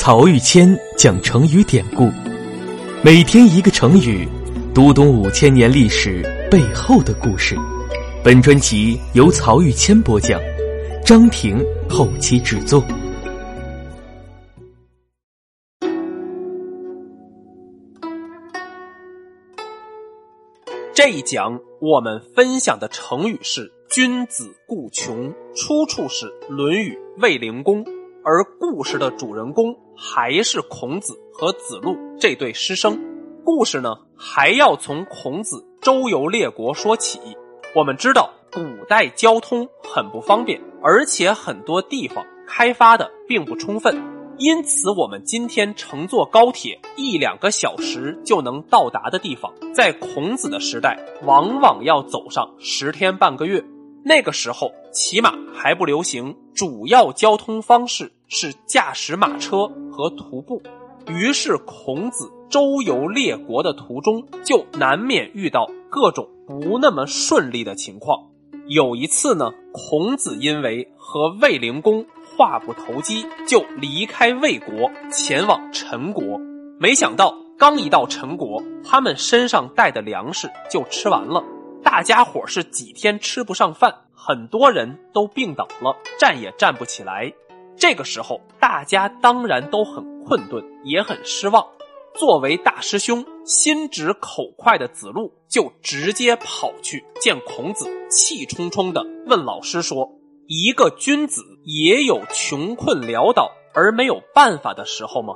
曹玉谦讲成语典故，每天一个成语，读懂五千年历史背后的故事。本专辑由曹玉谦播讲，张婷后期制作。这一讲我们分享的成语是“君子固穷”，出处是《论语·卫灵公》。而故事的主人公还是孔子和子路这对师生。故事呢，还要从孔子周游列国说起。我们知道，古代交通很不方便，而且很多地方开发的并不充分，因此我们今天乘坐高铁一两个小时就能到达的地方，在孔子的时代，往往要走上十天半个月。那个时候，骑马还不流行，主要交通方式是驾驶马车和徒步。于是，孔子周游列国的途中，就难免遇到各种不那么顺利的情况。有一次呢，孔子因为和卫灵公话不投机，就离开魏国，前往陈国。没想到，刚一到陈国，他们身上带的粮食就吃完了。大家伙是几天吃不上饭，很多人都病倒了，站也站不起来。这个时候，大家当然都很困顿，也很失望。作为大师兄、心直口快的子路，就直接跑去见孔子，气冲冲地问老师说：“一个君子也有穷困潦倒而没有办法的时候吗？”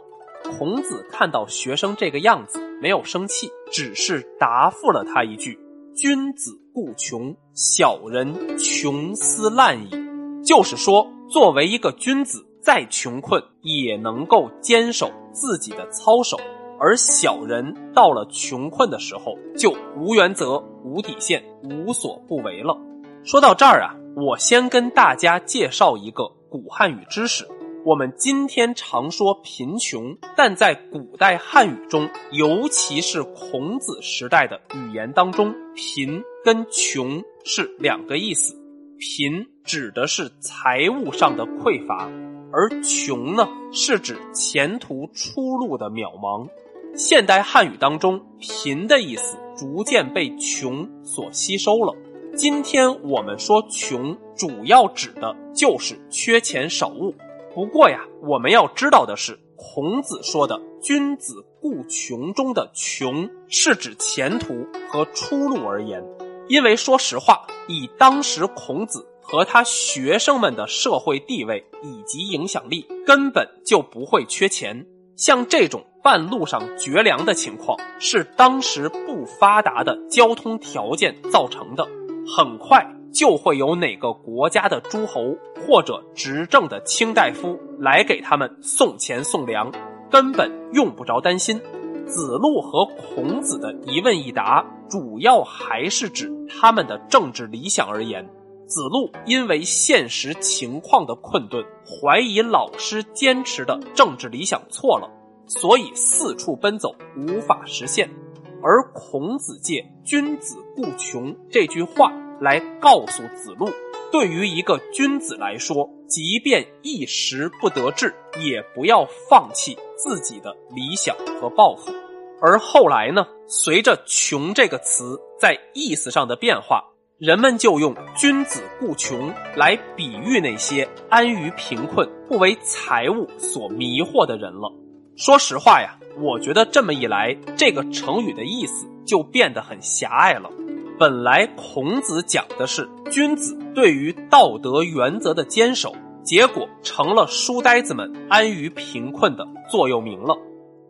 孔子看到学生这个样子，没有生气，只是答复了他一句。君子固穷，小人穷斯滥矣。就是说，作为一个君子，再穷困也能够坚守自己的操守；而小人到了穷困的时候，就无原则、无底线、无所不为了。说到这儿啊，我先跟大家介绍一个古汉语知识。我们今天常说贫穷，但在古代汉语中，尤其是孔子时代的语言当中，贫跟穷是两个意思。贫指的是财务上的匮乏，而穷呢，是指前途出路的渺茫。现代汉语当中，贫的意思逐渐被穷所吸收了。今天我们说穷，主要指的就是缺钱少物。不过呀，我们要知道的是，孔子说的“君子固穷”中的“穷”是指前途和出路而言。因为说实话，以当时孔子和他学生们的社会地位以及影响力，根本就不会缺钱。像这种半路上绝粮的情况，是当时不发达的交通条件造成的。很快。就会有哪个国家的诸侯或者执政的卿大夫来给他们送钱送粮，根本用不着担心。子路和孔子的一问一答，主要还是指他们的政治理想而言。子路因为现实情况的困顿，怀疑老师坚持的政治理想错了，所以四处奔走，无法实现。而孔子借“君子固穷”这句话。来告诉子路，对于一个君子来说，即便一时不得志，也不要放弃自己的理想和抱负。而后来呢，随着“穷”这个词在意思上的变化，人们就用“君子固穷”来比喻那些安于贫困、不为财物所迷惑的人了。说实话呀，我觉得这么一来，这个成语的意思就变得很狭隘了。本来孔子讲的是君子对于道德原则的坚守，结果成了书呆子们安于贫困的座右铭了。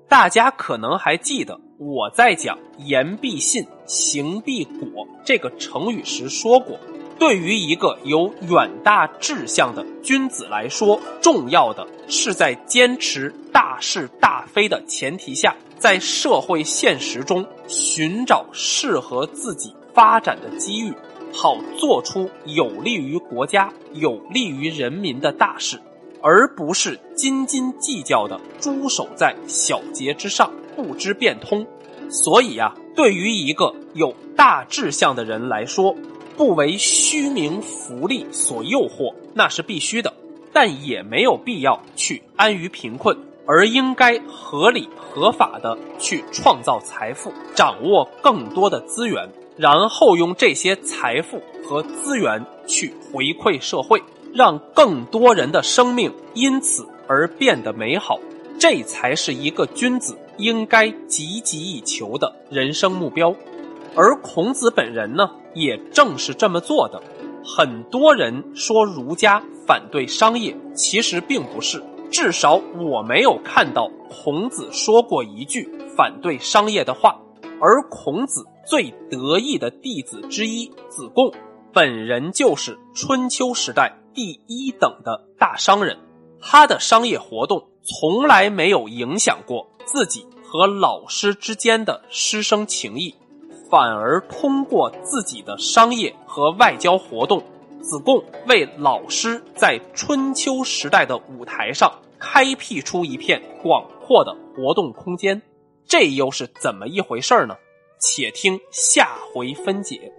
大家可能还记得我在讲“言必信，行必果”这个成语时说过，对于一个有远大志向的君子来说，重要的是在坚持大是大非的前提下，在社会现实中寻找适合自己。发展的机遇，好做出有利于国家、有利于人民的大事，而不是斤斤计较的驻守在小节之上，不知变通。所以啊，对于一个有大志向的人来说，不为虚名浮利所诱惑，那是必须的，但也没有必要去安于贫困，而应该合理合法的去创造财富，掌握更多的资源，然后用这些财富和资源去回馈社会，让更多人的生命因此而变得美好。这才是一个君子应该积极以求的人生目标。而孔子本人呢，也正是这么做的。很多人说儒家反对商业，其实并不是。至少我没有看到孔子说过一句反对商业的话。而孔子最得意的弟子之一子贡，本人就是春秋时代第一等的大商人。他的商业活动从来没有影响过自己和老师之间的师生情谊。反而通过自己的商业和外交活动，子贡为老师在春秋时代的舞台上开辟出一片广阔的活动空间。这又是怎么一回事呢？且听下回分解。